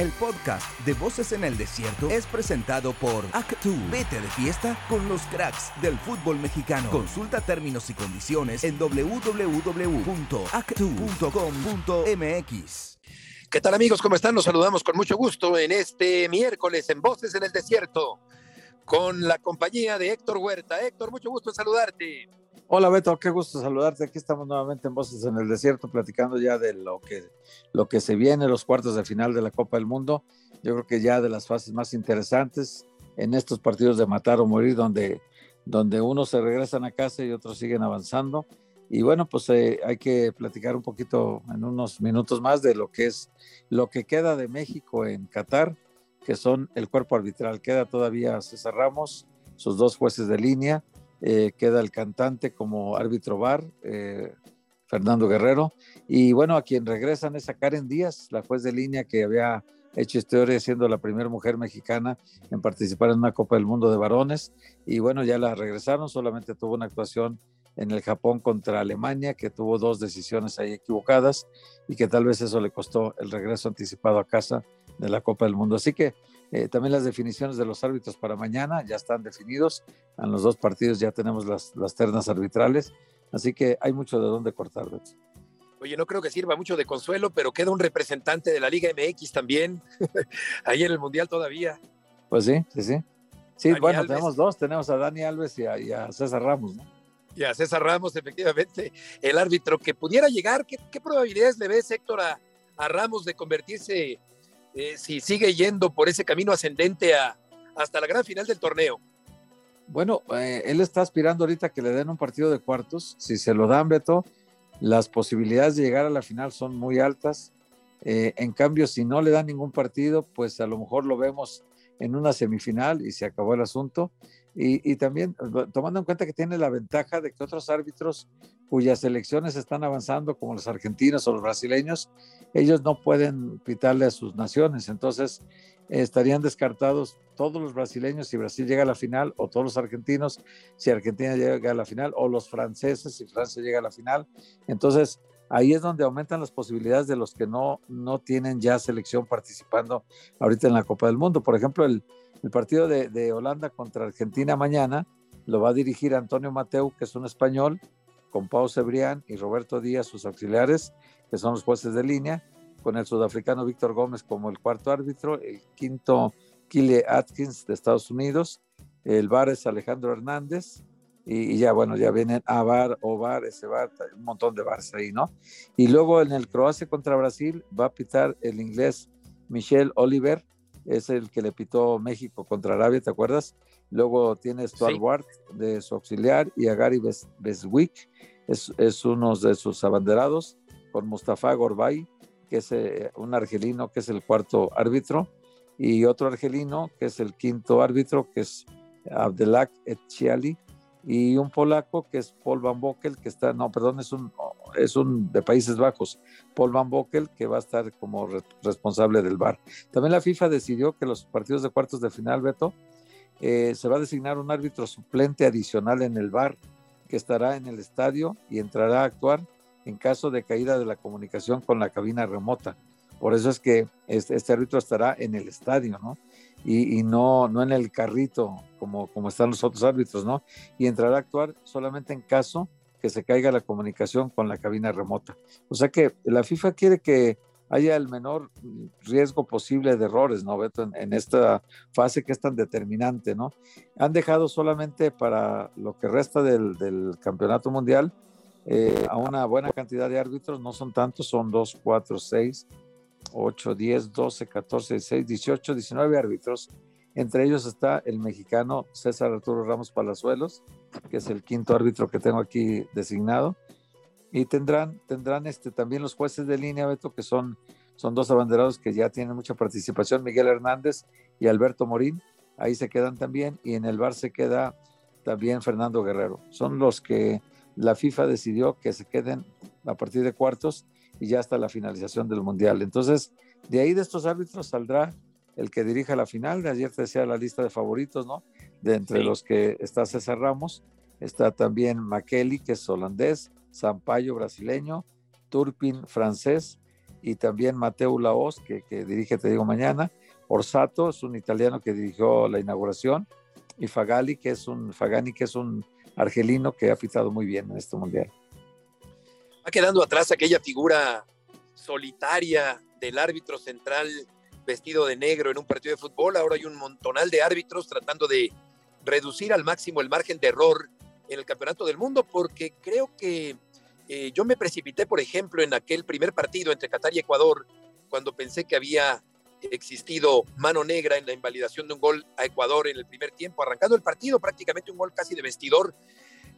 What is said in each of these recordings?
El podcast de Voces en el Desierto es presentado por Actu. Vete de fiesta con los cracks del fútbol mexicano. Consulta términos y condiciones en www.actu.com.mx. ¿Qué tal amigos? ¿Cómo están? Nos saludamos con mucho gusto en este miércoles en Voces en el Desierto con la compañía de Héctor Huerta. Héctor, mucho gusto en saludarte. Hola Beto, qué gusto saludarte. Aquí estamos nuevamente en Voces en el Desierto platicando ya de lo que, lo que se viene, los cuartos de final de la Copa del Mundo. Yo creo que ya de las fases más interesantes en estos partidos de matar o morir, donde, donde unos se regresan a casa y otros siguen avanzando. Y bueno, pues eh, hay que platicar un poquito en unos minutos más de lo que es lo que queda de México en Qatar, que son el cuerpo arbitral. Queda todavía César Ramos, sus dos jueces de línea, eh, queda el cantante como árbitro bar, eh, Fernando Guerrero, y bueno, a quien regresan es a Karen Díaz, la juez de línea que había hecho historia siendo la primera mujer mexicana en participar en una Copa del Mundo de varones, y bueno, ya la regresaron, solamente tuvo una actuación en el Japón contra Alemania, que tuvo dos decisiones ahí equivocadas y que tal vez eso le costó el regreso anticipado a casa de la Copa del Mundo. Así que eh, también las definiciones de los árbitros para mañana ya están definidos. En los dos partidos ya tenemos las, las ternas arbitrales. Así que hay mucho de dónde cortar. Oye, no creo que sirva mucho de consuelo, pero queda un representante de la Liga MX también, ahí en el Mundial todavía. Pues sí, sí, sí. Sí, bueno, tenemos dos, tenemos a Dani Alves y a, César Ramos, ¿no? Y a César Ramos, efectivamente, el árbitro que pudiera llegar. ¿Qué, qué probabilidades le ves, Héctor, a, a Ramos de convertirse eh, si sigue yendo por ese camino ascendente a, hasta la gran final del torneo. Bueno, eh, él está aspirando ahorita que le den un partido de cuartos. Si se lo dan, Beto, las posibilidades de llegar a la final son muy altas. Eh, en cambio, si no le dan ningún partido, pues a lo mejor lo vemos en una semifinal y se acabó el asunto. Y, también tomando en cuenta que tiene la ventaja de que otros árbitros cuyas elecciones están avanzando, como los argentinos o los brasileños, ellos no pueden pitarle a sus naciones. Entonces, estarían descartados todos los brasileños si Brasil llega a la final, o todos los argentinos si Argentina llega a la final, o los franceses si Francia llega a la final. Entonces, ahí es donde aumentan las posibilidades de los que no, no tienen ya selección participando ahorita en la Copa del Mundo. Por ejemplo, el, el partido de, Holanda contra Argentina mañana lo va a dirigir Antonio Mateu, que es un español, con Pau Cebrián y Roberto Díaz, sus auxiliares, que son los jueces de línea, con el sudafricano Víctor Gómez como el cuarto árbitro, el quinto Kile Atkins de Estados Unidos, el bar es Alejandro Hernández, y, ya bueno, ya vienen a bar o bar, ese bar, un montón de bars ahí, ¿no? Y luego en el Croacia contra Brasil va a pitar el inglés Michel Oliver, es el que le pitó México contra Arabia, ¿te acuerdas? Luego tiene Stuart Ward de su auxiliar y a Gary Beswick, es, es uno de sus abanderados, con Mustafa Gorbay, que es eh, un argelino, que es el cuarto árbitro, y otro argelino, que es el quinto árbitro, que es Abdelak Etchiali, y un polaco, que es Paul Van Bockel, que está, no, perdón, es un es un de Países Bajos, Paul Van Bockel, que va a estar como responsable del bar. También la FIFA decidió que los partidos de cuartos de final, Beto, eh, se va a designar un árbitro suplente adicional en el bar, que estará en el estadio y entrará a actuar en caso de caída de la comunicación con la cabina remota. Por eso es que este, este árbitro estará en el estadio, ¿no? Y, no, no en el carrito como, como están los otros árbitros, ¿no? Y entrará a actuar solamente en caso que se caiga la comunicación con la cabina remota. O sea que la FIFA quiere que haya el menor riesgo posible de errores, ¿no, Beto? En, esta fase que es tan determinante, ¿no? Han dejado solamente para lo que resta del, campeonato mundial eh, a una buena cantidad de árbitros, no son tantos, son 2, 4, 6, 8, 10, 12, 14, 16, 18, 19 árbitros entre ellos está el mexicano César Arturo Ramos Palazuelos, que es el quinto árbitro que tengo aquí designado. Y tendrán, tendrán este, también los jueces de línea, Beto, que son, son dos abanderados que ya tienen mucha participación, Miguel Hernández y Alberto Morín. Ahí se quedan también. Y en el bar se queda también Fernando Guerrero. Son los que la FIFA decidió que se queden a partir de cuartos y ya hasta la finalización del Mundial. Entonces, de ahí de estos árbitros saldrá el que dirija la final. De ayer te decía la lista de favoritos, ¿no? De entre los que está César Ramos, está también Makeli, que es holandés, Sampaio, brasileño, Turpin, francés, y también Mateo Laos, que, que dirige, te digo, mañana. Orsato es un italiano que dirigió la inauguración y Fagali, que es un Fagani, que es un argelino que ha pitado muy bien en este mundial. Quedando atrás aquella figura solitaria del árbitro central vestido de negro en un partido de fútbol. Ahora hay un montonal de árbitros tratando de reducir al máximo el margen de error en el Campeonato del Mundo, porque creo que eh, yo me precipité, por ejemplo, en aquel primer partido entre Qatar y Ecuador, cuando pensé que había existido mano negra en la invalidación de un gol a Ecuador en el primer tiempo, arrancando el partido, prácticamente un gol casi de vestidor.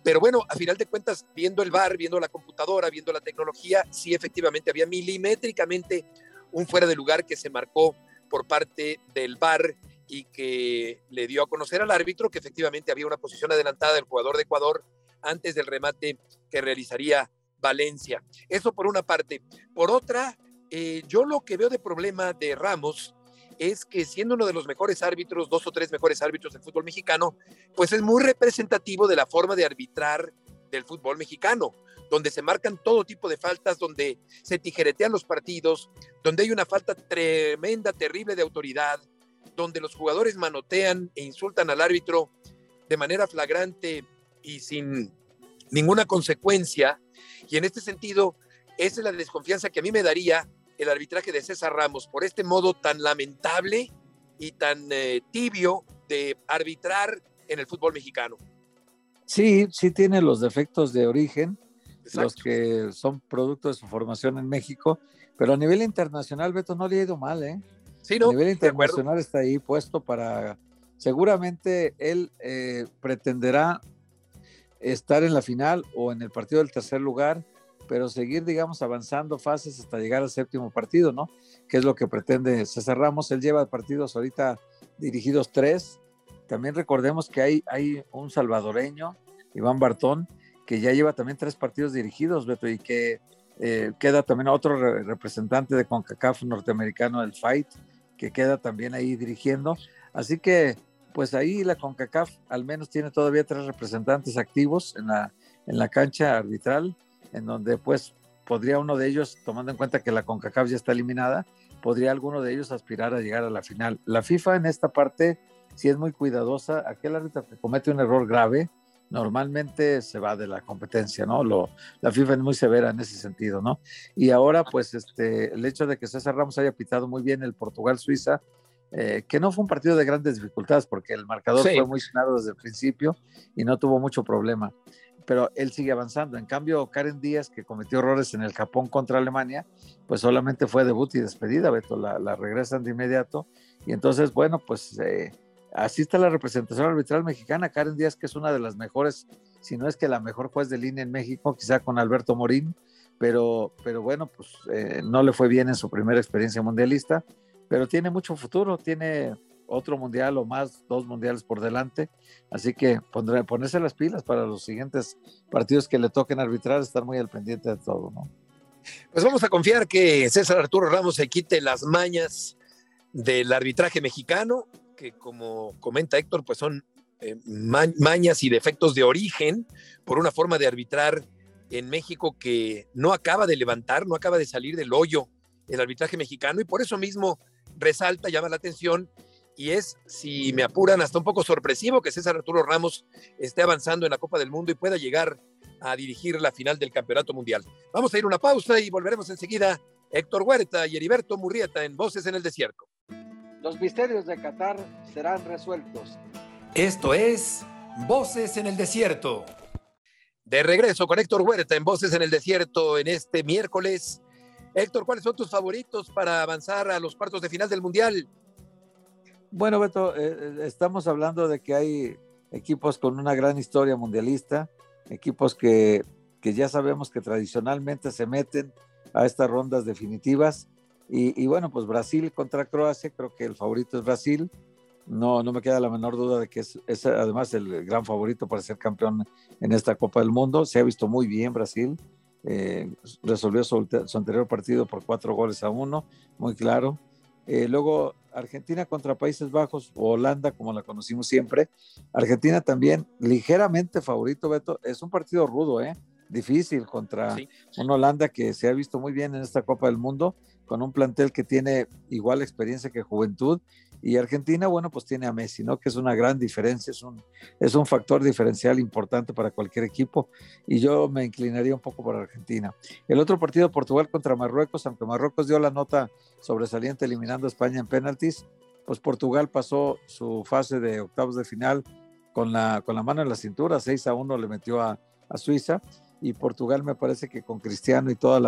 Pero bueno, a final de cuentas, viendo el VAR, viendo la computadora, viendo la tecnología, sí efectivamente había milimétricamente un fuera de lugar que se marcó por parte del VAR y que le dio a conocer al árbitro que efectivamente había una posición adelantada del jugador de Ecuador antes del remate que realizaría Valencia. Eso por una parte. Por otra, eh, yo lo que veo de problema de Ramos es que siendo uno de los mejores árbitros, dos o tres mejores árbitros del fútbol mexicano, pues es muy representativo de la forma de arbitrar del fútbol mexicano, donde se marcan todo tipo de faltas, donde se tijeretean los partidos, donde hay una falta tremenda, terrible de autoridad, donde los jugadores manotean e insultan al árbitro de manera flagrante y sin ninguna consecuencia. Y en este sentido, esa es la desconfianza que a mí me daría el arbitraje de César Ramos por este modo tan lamentable y tan eh, tibio de arbitrar en el fútbol mexicano. Sí, sí tiene los defectos de origen, los que son producto de su formación en México, pero a nivel internacional, Beto, no le ha ido mal, ¿eh? Sí, no, a nivel internacional está ahí puesto para, seguramente él eh, pretenderá estar en la final o en el partido del tercer lugar pero seguir, digamos, avanzando fases hasta llegar al séptimo partido, ¿no? Que es lo que pretende César Ramos. Él lleva partidos ahorita dirigidos tres. También recordemos que hay, hay un salvadoreño, Iván Bartón, que ya lleva también tres partidos dirigidos, Beto, y que eh, queda también otro representante de CONCACAF norteamericano, el Fight, que queda también ahí dirigiendo. Así que, pues ahí la CONCACAF al menos tiene todavía tres representantes activos en la, en la cancha arbitral en donde pues podría uno de ellos, tomando en cuenta que la CONCACAF ya está eliminada, podría alguno de ellos aspirar a llegar a la final. La FIFA en esta parte sí es muy cuidadosa. Aquel árbitro que comete un error grave, normalmente se va de la competencia, ¿no? Lo, la FIFA es muy severa en ese sentido, ¿no? Y ahora, pues, este, el hecho de que César Ramos haya pitado muy bien el Portugal-Suiza, eh, que no fue un partido de grandes dificultades porque el marcador fue muy claro desde el principio y no tuvo mucho problema pero él sigue avanzando. En cambio, Karen Díaz, que cometió errores en el Japón contra Alemania, pues solamente fue debut y despedida, Beto, la, la regresan de inmediato. Y entonces, bueno, pues eh, así está la representación arbitral mexicana. Karen Díaz, que es una de las mejores, si no es que la mejor juez de línea en México, quizá con Alberto Morín, pero, pero bueno, pues eh, no le fue bien en su primera experiencia mundialista, pero tiene mucho futuro, tiene otro mundial o más, dos mundiales por delante. Así que pondré, ponerse las pilas para los siguientes partidos que le toquen arbitrar, estar muy al pendiente de todo, ¿no? Pues vamos a confiar que César Arturo Ramos se quite las mañas del arbitraje mexicano, que como comenta Héctor, pues son eh, mañas y defectos de origen por una forma de arbitrar en México que no acaba de levantar, no acaba de salir del hoyo el arbitraje mexicano y por eso mismo resalta, llama la atención y es, si me apuran, hasta un poco sorpresivo que César Arturo Ramos esté avanzando en la Copa del Mundo y pueda llegar a dirigir la final del Campeonato Mundial. Vamos a ir a una pausa y volveremos enseguida. Héctor Huerta y Heriberto Murrieta en Voces en el Desierto. Los misterios de Qatar serán resueltos. Esto es Voces en el Desierto. De regreso con Héctor Huerta en Voces en el Desierto en este miércoles. Héctor, ¿cuáles son tus favoritos para avanzar a los cuartos de final del Mundial? Bueno, Beto, eh, eh, estamos hablando de que hay equipos con una gran historia mundialista, equipos que, ya sabemos que tradicionalmente se meten a estas rondas definitivas. Y, bueno, pues Brasil contra Croacia, creo que el favorito es Brasil. No, no me queda la menor duda de que es, además el gran favorito para ser campeón en esta Copa del Mundo. Se ha visto muy bien Brasil. Eh, resolvió su, su, anterior partido por cuatro goles a uno, muy claro. Eh, luego Argentina contra Países Bajos o Holanda, como la conocimos siempre. Argentina también ligeramente favorito, Beto. Es un partido rudo, ¿eh? Difícil contra una Holanda que se ha visto muy bien en esta Copa del Mundo, con un plantel que tiene igual experiencia que juventud. Y Argentina, bueno, pues tiene a Messi, ¿no? Que es una gran diferencia, es un, es un factor diferencial importante para cualquier equipo. Y yo me inclinaría un poco por Argentina. El otro partido, Portugal contra Marruecos, aunque Marruecos dio la nota sobresaliente eliminando a España en penaltis, pues Portugal pasó su fase de octavos de final con la, con la mano en la cintura, 6 a 1 le metió a, a Suiza y Portugal me parece que con Cristiano y toda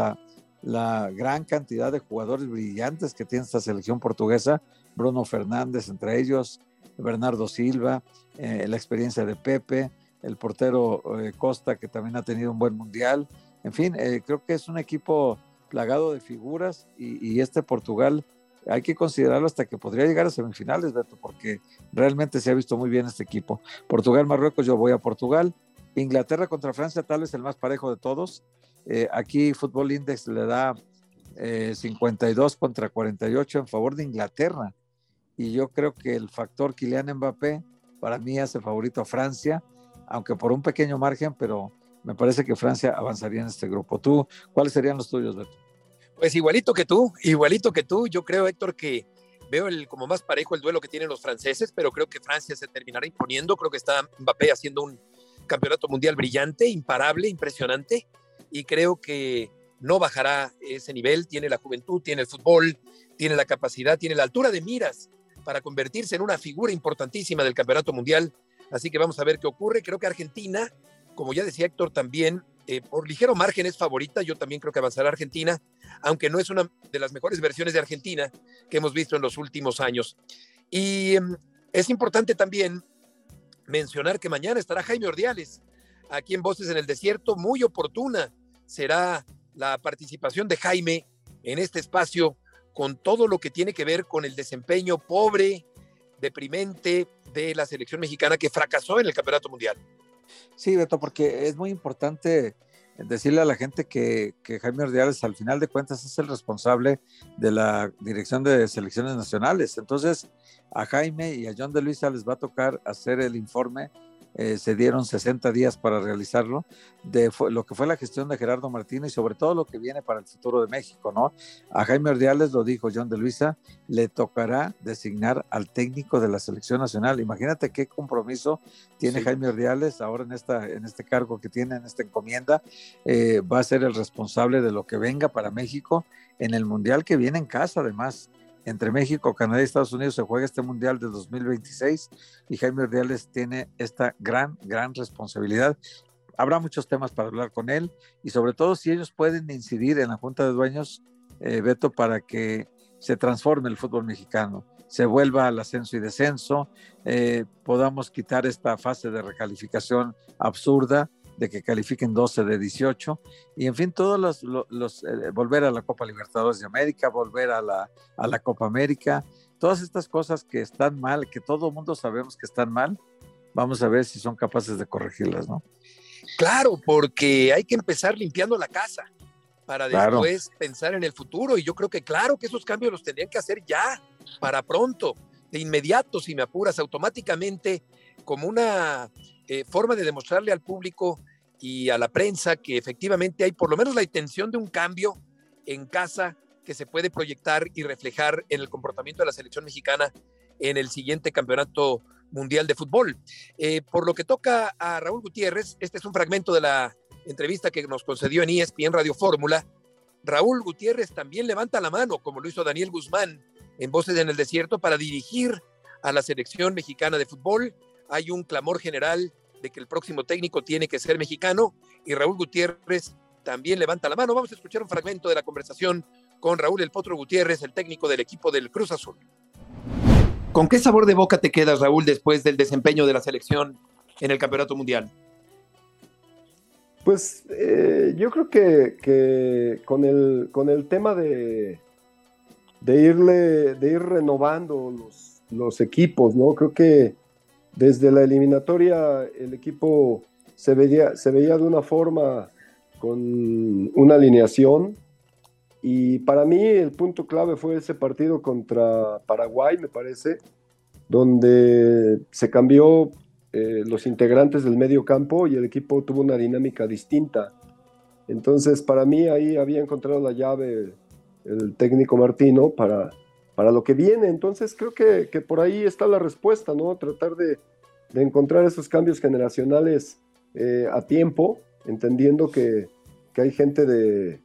la, gran cantidad de jugadores brillantes que tiene esta selección portuguesa, Bruno Fernández entre ellos, Bernardo Silva, eh, la experiencia de Pepe, el portero eh, Costa que también ha tenido un buen mundial, en fin, eh, creo que es un equipo plagado de figuras y, este Portugal hay que considerarlo hasta que podría llegar a semifinales, Beto, porque realmente se ha visto muy bien este equipo. Portugal, Marruecos, yo voy a Portugal. Inglaterra contra Francia, tal vez el más parejo de todos. Eh, aquí Fútbol Index le da 52 eh, contra 48 en favor de Inglaterra. Y yo creo que el factor Kylian Mbappé para mí hace favorito a Francia, aunque por un pequeño margen, pero me parece que Francia avanzaría en este grupo. ¿Tú, cuáles serían los tuyos, Beto? Pues igualito que tú, igualito que tú. Yo creo, Héctor, que veo el, como más parejo el duelo que tienen los franceses, pero creo que Francia se terminará imponiendo. Creo que está Mbappé haciendo un campeonato mundial brillante, imparable, impresionante, y creo que no bajará ese nivel. Tiene la juventud, tiene el fútbol, tiene la capacidad, tiene la altura de miras para convertirse en una figura importantísima del campeonato mundial. Así que vamos a ver qué ocurre. Creo que Argentina, como ya decía Héctor, también eh, por ligero margen es favorita. Yo también creo que avanzará Argentina, aunque no es una de las mejores versiones de Argentina que hemos visto en los últimos años. Y em, es importante también mencionar que mañana estará Jaime Ordiales aquí en Voces en el Desierto. Muy oportuna será la participación de Jaime en este espacio con todo lo que tiene que ver con el desempeño pobre, deprimente de la selección mexicana que fracasó en el Campeonato Mundial. Sí, Beto, porque es muy importante decirle a la gente que, que, Jaime Ordiales al final de cuentas es el responsable de la dirección de selecciones nacionales. Entonces, a Jaime y a John de Luisa les va a tocar hacer el informe eh, se dieron 60 días para realizarlo, de lo que fue la gestión de Gerardo Martínez y sobre todo lo que viene para el futuro de México, ¿no? A Jaime Ordiales, lo dijo John de Luisa, le tocará designar al técnico de la selección nacional. Imagínate qué compromiso tiene Jaime Ordiales ahora en, esta, en este cargo que tiene, en esta encomienda. Eh, va a ser el responsable de lo que venga para México en el Mundial que viene en casa, además entre México, Canadá y Estados Unidos se juega este Mundial de 2026 y Jaime Ordiales tiene esta gran, gran responsabilidad. Habrá muchos temas para hablar con él y sobre todo si ellos pueden incidir en la Junta de Dueños, eh, Beto, para que se transforme el fútbol mexicano, se vuelva al ascenso y descenso, eh, podamos quitar esta fase de recalificación absurda de que califiquen 12 de 18 y en fin, todos los, los, eh, volver a la Copa Libertadores de América, volver a la, a la Copa América, todas estas cosas que están mal, que todo el mundo sabemos que están mal, vamos a ver si son capaces de corregirlas, ¿no? Claro, porque hay que empezar limpiando la casa para después pensar en el futuro. Y yo creo que claro que esos cambios los tendrían que hacer ya, para pronto, de inmediato, si me apuras, automáticamente, como una eh, forma de demostrarle al público y a la prensa que efectivamente hay por lo menos la intención de un cambio en casa que se puede proyectar y reflejar en el comportamiento de la selección mexicana en el siguiente campeonato mundial de fútbol. Eh, por lo que toca a Raúl Gutiérrez, este es un fragmento de la entrevista que nos concedió en ESPN Radio Fórmula. Raúl Gutiérrez también levanta la mano, como lo hizo Daniel Guzmán en Voces en el Desierto, para dirigir a la selección mexicana de fútbol hay un clamor general de que el próximo técnico tiene que ser mexicano y Raúl Gutiérrez también levanta la mano. Vamos a escuchar un fragmento de la conversación con Raúl El Potro Gutiérrez, el técnico del equipo del Cruz Azul. ¿Con qué sabor de boca te quedas, Raúl, después del desempeño de la selección en el Campeonato Mundial? Pues eh, yo creo que, con, el, con el tema de, de, irle, de ir renovando los, los equipos, ¿no? Creo que desde la eliminatoria el equipo se veía, se veía de una forma con una alineación y para mí el punto clave fue ese partido contra Paraguay, me parece, donde se cambió eh, los integrantes del medio campo y el equipo tuvo una dinámica distinta. Entonces, para mí ahí había encontrado la llave el técnico Martino para, para lo que viene. Entonces, creo que, que por ahí está la respuesta, ¿no? Tratar de, de encontrar esos cambios generacionales eh, a tiempo, entendiendo que, que hay gente de,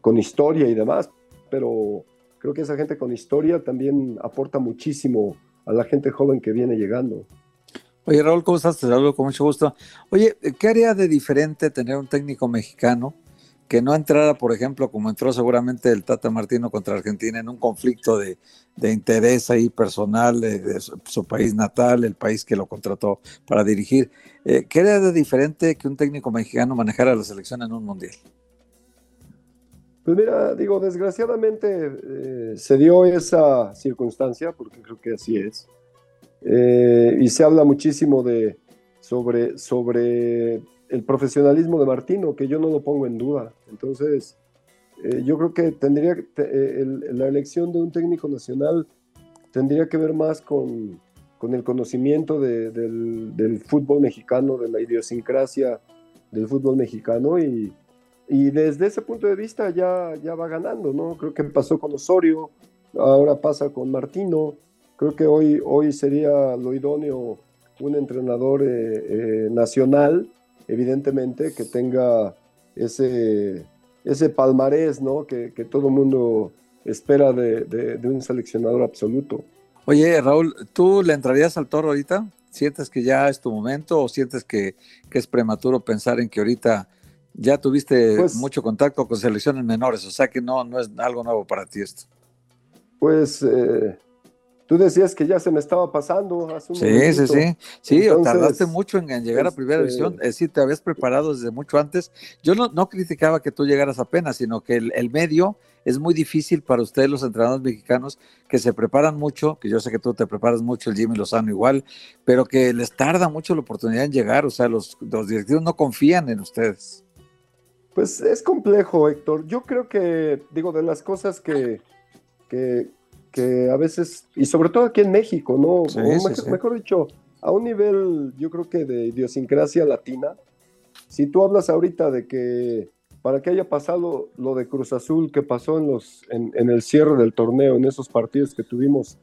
con historia y demás, pero creo que esa gente con historia también aporta muchísimo a la gente joven que viene llegando. Oye, Raúl, ¿cómo estás? Te saludo con mucho gusto. Oye, ¿qué haría de diferente tener un técnico mexicano que no entrara, por ejemplo, como entró seguramente el Tata Martino contra Argentina en un conflicto de, interés ahí personal de, su, país natal, el país que lo contrató para dirigir? Eh, ¿Qué haría de diferente que un técnico mexicano manejara la selección en un mundial? Pues mira, digo, desgraciadamente eh, se dio esa circunstancia, porque creo que así es. Eh, y se habla muchísimo de, sobre, sobre el profesionalismo de Martino, que yo no lo pongo en duda. Entonces, eh, yo creo que tendría la elección de un técnico nacional tendría que ver más con, con el conocimiento del, fútbol mexicano, de la idiosincrasia del fútbol mexicano y, y desde ese punto de vista ya, ya va ganando, ¿no? Creo que pasó con Osorio, ahora pasa con Martino. Creo que hoy, hoy sería lo idóneo un entrenador eh, eh, nacional, evidentemente, que tenga ese, ese palmarés, ¿no? Que, que todo el mundo espera de, de, de, un seleccionador absoluto. Oye, Raúl, ¿tú le entrarías al toro ahorita? ¿Sientes que ya es tu momento o sientes que, que es prematuro pensar en que ahorita ya tuviste pues mucho contacto con selecciones menores, o sea que no, no es algo nuevo para ti esto. Pues eh, tú decías que ya se me estaba pasando hace un Sí, sí, sí. Sí, tardaste mucho en, llegar a primera este división. Es decir, te habías preparado desde mucho antes. Yo no, no criticaba que tú llegaras apenas, sino que el, el, medio es muy difícil para ustedes, los entrenadores mexicanos, que se preparan mucho, que yo sé que tú te preparas mucho, el Jimmy Lozano igual, pero que les tarda mucho la oportunidad en llegar. O sea, los, los directivos no confían en ustedes. Pues es complejo, Héctor. Yo creo que, digo, de las cosas que, que, a veces, y sobre todo aquí en México, ¿no? mejor, dicho, a un nivel, yo creo que de idiosincrasia latina, si tú hablas ahorita de que para que haya pasado lo de Cruz Azul que pasó en, los, en, en el cierre del torneo, en esos partidos que tuvimos,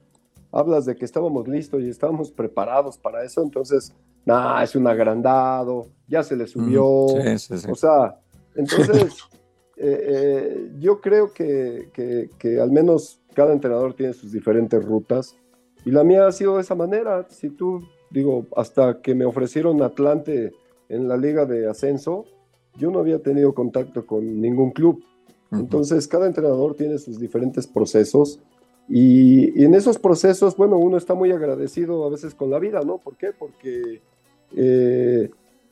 hablas de que estábamos listos y estábamos preparados para eso, entonces, nada, es un agrandado, ya se le subió, o sea, entonces, eh, eh, yo creo que, al menos cada entrenador tiene sus diferentes rutas y la mía ha sido de esa manera. Si tú, digo, hasta que me ofrecieron Atlante en la liga de ascenso, yo no había tenido contacto con ningún club. Entonces, cada entrenador tiene sus diferentes procesos y, en esos procesos, bueno, uno está muy agradecido a veces con la vida, ¿no? ¿Por qué? Porque eh,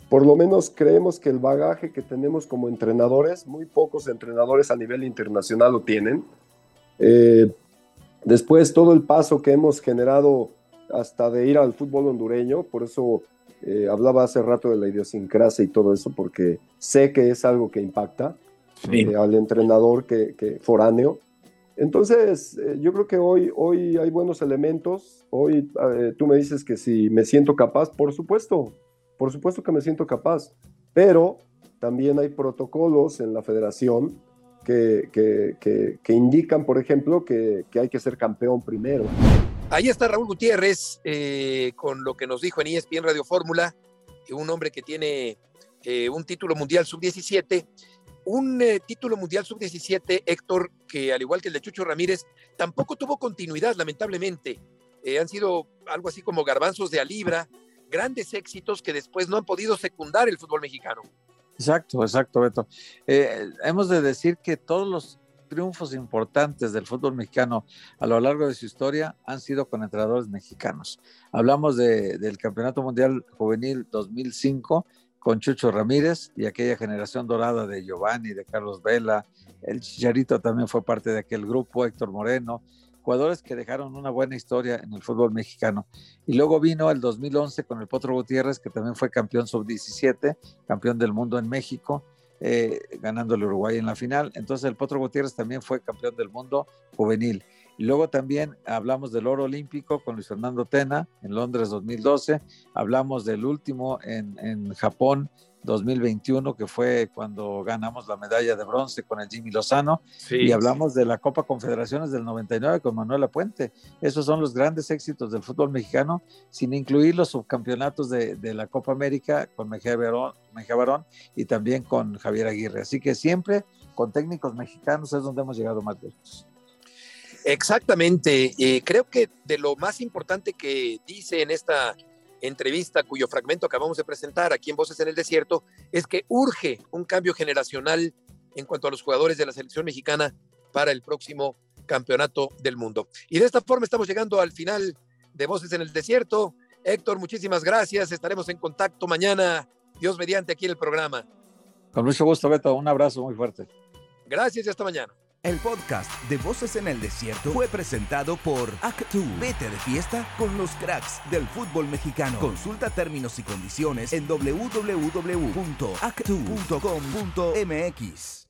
por lo menos creemos que el bagaje que tenemos como entrenadores, muy pocos entrenadores a nivel internacional lo tienen. Eh, después todo el paso que hemos generado hasta de ir al fútbol hondureño, por eso eh, hablaba hace rato de la idiosincrasia y todo eso, porque sé que es algo que impacta eh, al entrenador que, que foráneo. Entonces, yo creo que hoy, hoy hay buenos elementos. Hoy tú me dices que si me siento capaz, por supuesto, por supuesto que me siento capaz, pero también hay protocolos en la federación que, indican, por ejemplo, que, hay que ser campeón primero. Ahí está Raúl Gutiérrez eh, con lo que nos dijo en ESPN Radio Fórmula, un hombre que tiene eh, un título mundial sub-17, un eh, título mundial sub-17, Héctor, que al igual que el de Chucho Ramírez, tampoco tuvo continuidad, lamentablemente. han sido algo así como garbanzos de a grandes éxitos que después no han podido secundar el fútbol mexicano. Exacto, exacto, Beto. Eh, hemos de decir que todos los triunfos importantes del fútbol mexicano a lo largo de su historia han sido con entrenadores mexicanos. Hablamos del Campeonato Mundial Juvenil 2005 con Chucho Ramírez y aquella generación dorada de Giovanni, de Carlos Vela, el Chicharito también fue parte de aquel grupo, Héctor Moreno, jugadores que dejaron una buena historia en el fútbol mexicano. Y luego vino el 2011 con el Potro Gutiérrez, que también fue campeón sub-17, campeón del mundo en México, eh, ganando el Uruguay en la final. Entonces el Potro Gutiérrez también fue campeón del mundo juvenil. Y luego también hablamos del oro olímpico con Luis Fernando Tena en Londres 2012. Hablamos del último en, en Japón 2021, que fue cuando ganamos la medalla de bronce con el Jimmy Lozano, y hablamos de la Copa Confederaciones del 99 con Manuela Puente. Esos son los grandes éxitos del fútbol mexicano, sin incluir los subcampeonatos de, la Copa América con Mejía Barón, Mejía Barón y también con Javier Aguirre. Así que siempre con técnicos mexicanos es donde hemos llegado más lejos. Exactamente. Eh, creo que de lo más importante que dice en esta entrevista, cuyo fragmento acabamos de presentar aquí en Voces en el Desierto, es que urge un cambio generacional en cuanto a los jugadores de la selección mexicana para el próximo campeonato del mundo. Y de esta forma estamos llegando al final de Voces en el Desierto. Héctor, muchísimas gracias. Estaremos en contacto mañana, Dios mediante, aquí en el programa. Con mucho gusto, Beto. Un abrazo muy fuerte. Gracias y hasta mañana. El podcast de Voces en el Desierto fue presentado por Actu. Vete de fiesta con los cracks del fútbol mexicano. Consulta términos y condiciones en www.actu.com.mx.